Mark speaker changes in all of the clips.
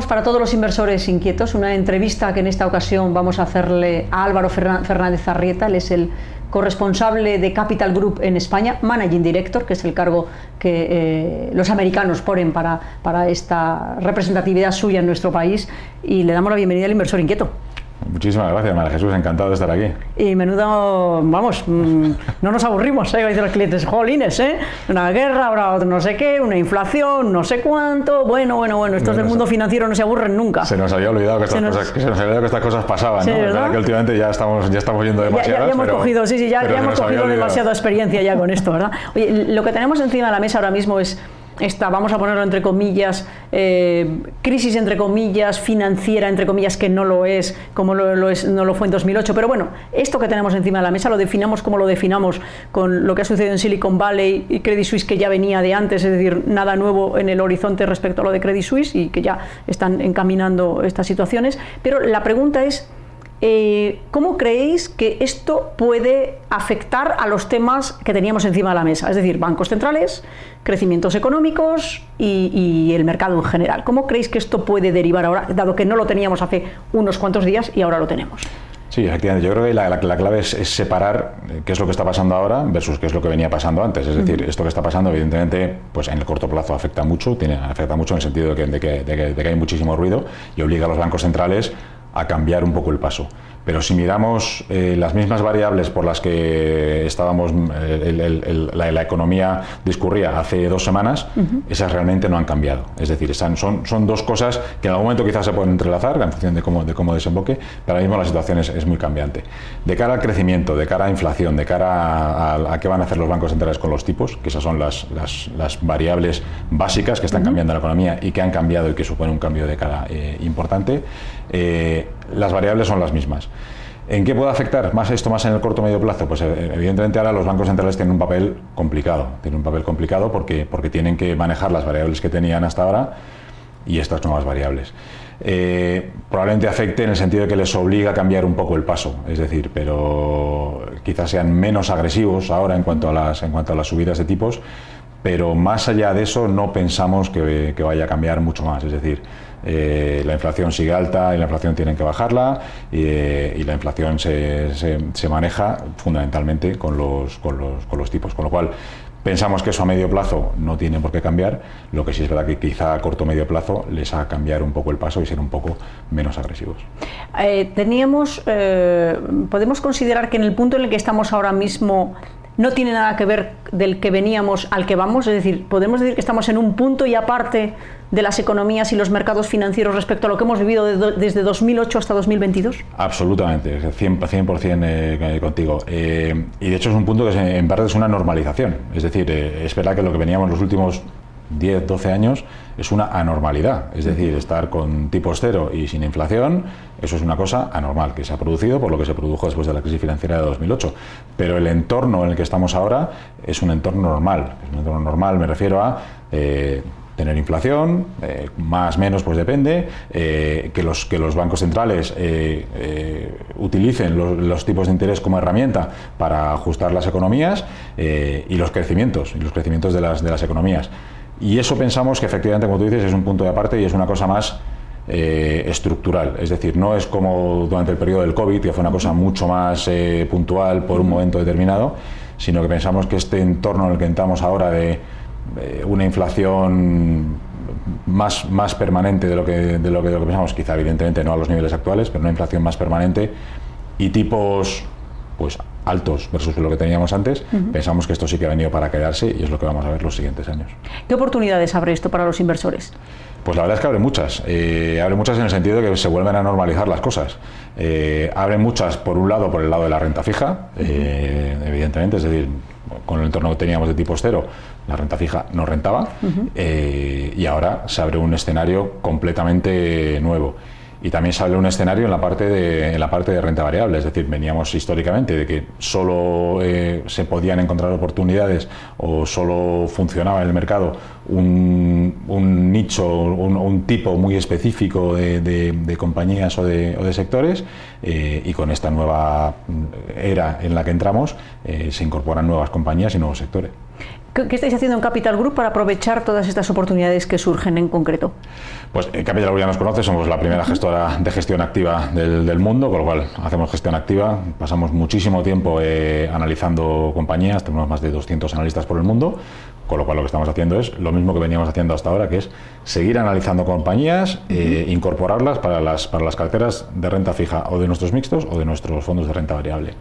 Speaker 1: para todos los inversores inquietos una entrevista que en esta ocasión vamos a hacerle a Álvaro Fernández Arrieta, él es el corresponsable de Capital Group en España, Managing Director, que es el cargo que eh, los americanos ponen para, para esta representatividad suya en nuestro país, y le damos la bienvenida al inversor inquieto.
Speaker 2: Muchísimas gracias, María Jesús, encantado de estar aquí.
Speaker 1: Y menudo, vamos, mm, no nos aburrimos, ¿eh? Dicen los clientes, jolines, ¿eh? Una guerra, ahora no sé qué, una inflación, no sé cuánto. Bueno, bueno, bueno, estos del mundo financiero no se aburren nunca.
Speaker 2: Se nos había olvidado que estas, cosas, se nos había olvidado que estas cosas pasaban, ¿no? Es verdad que últimamente ya estamos, ya estamos yendo demasiado.
Speaker 1: Ya, ya, hemos cogido, sí, sí, ya, ya hemos cogido demasiada experiencia ya con esto, ¿verdad? Oye, lo que tenemos encima de la mesa ahora mismo es esta, vamos a ponerlo entre comillas, eh, crisis entre comillas, financiera entre comillas, que no lo es, como lo, es, no lo fue en 2008. Pero bueno, esto que tenemos encima de la mesa lo definamos como lo definamos con lo que ha sucedido en Silicon Valley y Credit Suisse, que ya venía de antes, es decir, nada nuevo en el horizonte respecto a lo de Credit Suisse y que ya están encaminando estas situaciones. Pero la pregunta es eh, ¿Cómo creéis que esto puede afectar a los temas que teníamos encima de la mesa? Es decir, bancos centrales, crecimientos económicos y, el mercado en general. ¿Cómo creéis que esto puede derivar ahora, dado que no lo teníamos hace unos cuantos días y ahora lo tenemos?
Speaker 2: Sí, efectivamente. Yo creo que la, clave es, separar eh, qué es lo que está pasando ahora versus qué es lo que venía pasando antes. Es decir, esto que está pasando, evidentemente, pues en el corto plazo afecta mucho, tiene, afecta mucho en el sentido de que, de que hay muchísimo ruido y obliga a los bancos centrales a cambiar un poco el paso. Pero si miramos eh, las mismas variables por las que estábamos, eh, la, economía discurría hace dos semanas, esas realmente no han cambiado. Es decir, son, son dos cosas que en algún momento quizás se pueden entrelazar en función de cómo, de cómo desemboque, pero ahora mismo la situación es, muy cambiante. De cara al crecimiento, de cara a inflación, de cara a, qué van a hacer los bancos centrales con los tipos, que esas son las, las, variables básicas que están cambiando la economía y que han cambiado y que suponen un cambio de cara eh, importante, las variables son las mismas. ¿En qué puede afectar más esto más en el corto o medio plazo? Pues eh, evidentemente ahora los bancos centrales tienen un papel complicado, tienen un papel complicado porque, porque tienen que manejar las variables que tenían hasta ahora y estas nuevas variables. Eh, probablemente afecte en el sentido de que les obliga a cambiar un poco el paso, es decir, pero quizás sean menos agresivos ahora en cuanto a las, en cuanto a las subidas de tipos, pero más allá de eso no pensamos que, que vaya a cambiar mucho más, es decir, eh, la inflación sigue alta y la inflación tienen que bajarla y, eh, la inflación se, se, maneja fundamentalmente con los, con, los, con los tipos, con lo cual Pensamos que eso a medio plazo no tiene por qué cambiar, lo que sí es verdad que quizá a corto o medio plazo les haga cambiar un poco el paso y ser un poco menos agresivos.
Speaker 1: Eh, teníamos, podemos considerar que en el punto en el que estamos ahora mismo no tiene nada que ver del que veníamos al que vamos, es decir, podemos decir que estamos en un punto y aparte de las economías y los mercados financieros respecto a lo que hemos vivido desde 2008 hasta 2022?
Speaker 2: Absolutamente, 100%, eh, contigo. Eh, y de hecho es un punto que en parte es una normalización, es decir, eh, es verdad que lo que veníamos los últimos 10, 12 años es una anormalidad. Es decir, estar con tipos cero y sin inflación, eso es una cosa anormal, que se ha producido por lo que se produjo después de la crisis financiera de 2008. Pero el entorno en el que estamos ahora es un entorno normal. Es un entorno normal, me refiero a... Eh, tener inflación, eh, más menos pues depende, eh, que, los, que los bancos centrales utilicen los, tipos de interés como herramienta para ajustar las economías y los crecimientos, y los crecimientos de las, de las economías. Y eso pensamos que efectivamente, como tú dices, es un punto de aparte y es una cosa más eh, estructural. Es decir, no es como durante el periodo del COVID, que fue una cosa mucho más eh, puntual por un momento determinado, sino que pensamos que este entorno en el que entramos ahora de eh, una inflación más, más permanente de lo, que, de, lo que, de lo que pensamos, quizá evidentemente no a los niveles actuales, pero una inflación más permanente y tipos pues altos versus lo que teníamos antes, pensamos que esto sí que ha venido para quedarse y es lo que vamos a ver los siguientes años.
Speaker 1: ¿Qué oportunidades abre esto para los inversores?
Speaker 2: Pues la verdad es que abre muchas. Eh, abre muchas en el sentido de que se vuelven a normalizar las cosas. Eh, abre muchas, por un lado, por el lado de la renta fija, eh, evidentemente, es decir, con el entorno que teníamos de tipo cero, la renta fija no rentaba y ahora se abre un escenario completamente nuevo y también sale un escenario en la parte de, en la parte de renta variable, es decir, veníamos históricamente de que solo eh, se podían encontrar oportunidades o solo funcionaba en el mercado un, nicho, un, un, tipo muy específico de, compañías o de, o de sectores eh, y con esta nueva era en la que entramos eh, se incorporan nuevas compañías y nuevos sectores.
Speaker 1: ¿Qué estáis haciendo en Capital Group para aprovechar todas estas oportunidades que surgen en concreto?
Speaker 2: Pues eh, Capital Group ya nos conoce, somos la primera gestora de gestión activa del, mundo, con lo cual hacemos gestión activa, pasamos muchísimo tiempo eh, analizando compañías, tenemos más de 200 analistas por el mundo, con lo cual lo que estamos haciendo es lo mismo que veníamos haciendo hasta ahora, que es seguir analizando compañías, e incorporarlas para las, para las carteras de renta fija o de nuestros mixtos o de nuestros fondos de renta variable.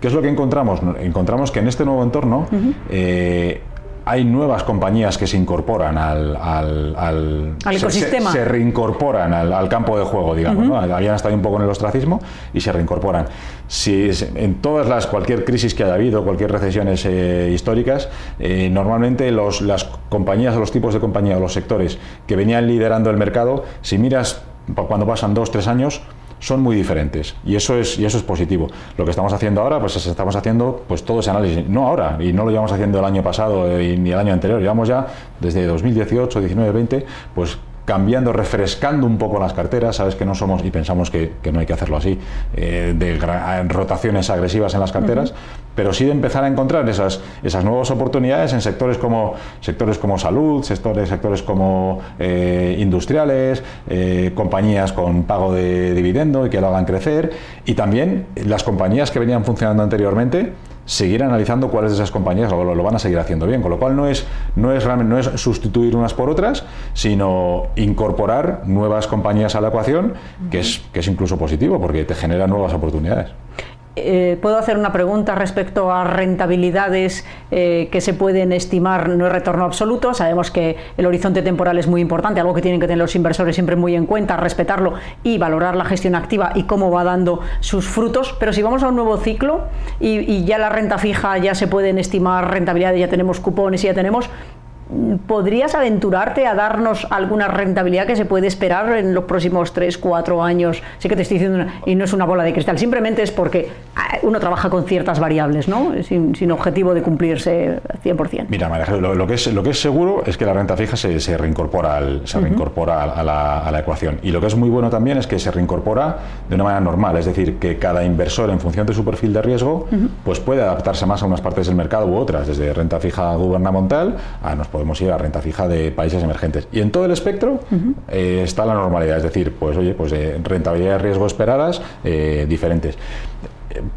Speaker 2: ¿Qué es lo que encontramos? Encontramos que en este nuevo entorno eh, hay nuevas compañías que se incorporan al,
Speaker 1: al, ecosistema.
Speaker 2: Se, reincorporan al, campo de juego, digamos. ¿no? Habían estado un poco en el ostracismo y se reincorporan. Si en todas las, cualquier crisis que haya habido, cualquier recesiones eh, históricas, eh, normalmente los, las compañías o los tipos de compañía o los sectores que venían liderando el mercado, si miras cuando pasan dos, tres años, son muy diferentes. Y eso es y eso es positivo. Lo que estamos haciendo ahora, pues estamos haciendo pues todo ese análisis, no ahora y no lo llevamos haciendo el año pasado eh, ni el año anterior, llevamos ya desde 2018, 19, 20, pues cambiando, refrescando un poco las carteras, sabes que no somos, y pensamos que, no hay que hacerlo así, eh, de rotaciones agresivas en las carteras, pero sí de empezar a encontrar esas, esas nuevas oportunidades en sectores como, sectores como salud, sectores, sectores como eh, industriales, eh, compañías con pago de dividendo y que lo hagan crecer, y también las compañías que venían funcionando anteriormente, seguir analizando cuáles de esas compañías lo, lo, van a seguir haciendo bien. Con lo cual no es, no es realmente no es sustituir unas por otras, sino incorporar nuevas compañías a la ecuación, que es, que es incluso positivo porque te genera nuevas oportunidades.
Speaker 1: Eh, puedo hacer una pregunta respecto a rentabilidades eh, que se pueden estimar, no es retorno absoluto, sabemos que el horizonte temporal es muy importante, algo que tienen que tener los inversores siempre muy en cuenta, respetarlo y valorar la gestión activa y cómo va dando sus frutos, pero si vamos a un nuevo ciclo y, y ya la renta fija ya se pueden estimar rentabilidades, ya tenemos cupones ya tenemos, ¿Podrías aventurarte a darnos alguna rentabilidad que se puede esperar en los próximos 3, 4 años? Sé que te estoy diciendo, y no es una bola de cristal, simplemente es porque ah, uno trabaja con ciertas variables, ¿no? Sin, objetivo de cumplirse 100%.
Speaker 2: Mira, María, lo, que es, lo que es seguro es que la renta fija se, se reincorpora, al, se reincorpora a, la, a, la, ecuación. Y lo que es muy bueno también es que se reincorpora de una manera normal, es decir, que cada inversor, en función de su perfil de riesgo, pues puede adaptarse más a unas partes del mercado u otras, desde renta fija gubernamental a nos podemos ir a renta fija de países emergentes. Y en todo el espectro eh, está la normalidad, es decir, pues oye, pues de rentabilidad y riesgo esperadas eh, diferentes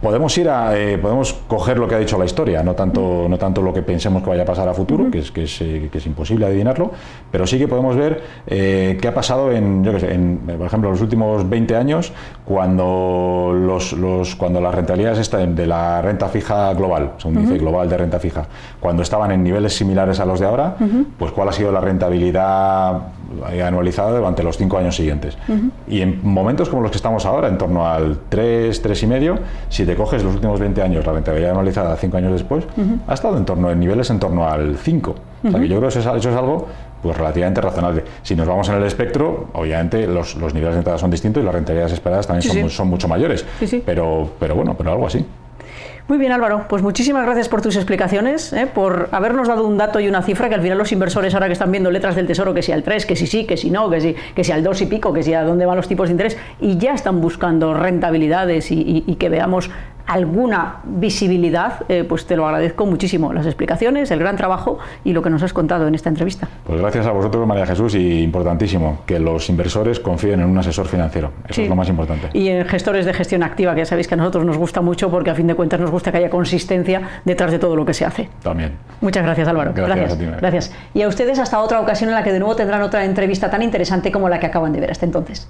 Speaker 2: podemos ir a eh, podemos coger lo que ha dicho la historia no tanto no tanto lo que pensemos que vaya a pasar a futuro que es que es, eh, que es imposible adivinarlo pero sí que podemos ver eh, qué ha pasado en yo que sé en, por ejemplo los últimos 20 años cuando los, los cuando las rentabilidades están de la renta fija global un índice global de renta fija cuando estaban en niveles similares a los de ahora pues cuál ha sido la rentabilidad anualizada durante los cinco años siguientes y en momentos como los que estamos ahora en torno al 3 3 y medio si te coges los últimos 20 años, la rentabilidad anualizada 5 años después, ha estado en torno en niveles en torno al 5. O sea que yo creo que eso es, algo pues relativamente razonable. Si nos vamos en el espectro, obviamente los, niveles de entrada son distintos y las rentabilidades esperadas también son, son, mucho mayores. Pero, pero bueno, pero algo así.
Speaker 1: Muy bien, Álvaro. Pues muchísimas gracias por tus explicaciones, ¿eh? por habernos dado un dato y una cifra que al final los inversores, ahora que están viendo letras del tesoro, que si al 3, que si sí, que si no, que si, que si al 2 y pico, que si a dónde van los tipos de interés, y ya están buscando rentabilidades y, y que veamos alguna visibilidad, eh, pues te lo agradezco muchísimo. Las explicaciones, el gran trabajo y lo que nos has contado en esta entrevista.
Speaker 2: Pues gracias a vosotros, María Jesús, y importantísimo que los inversores confíen en un asesor financiero. Eso es lo más importante.
Speaker 1: Y en gestores de gestión activa, que ya sabéis que a nosotros nos gusta mucho porque a fin de cuentas nos gusta que haya consistencia detrás de todo lo que se hace.
Speaker 2: También.
Speaker 1: Muchas gracias, Álvaro.
Speaker 2: Gracias.
Speaker 1: gracias. Y a ustedes hasta otra ocasión en la que de nuevo tendrán otra entrevista tan interesante como la que acaban de ver hasta entonces.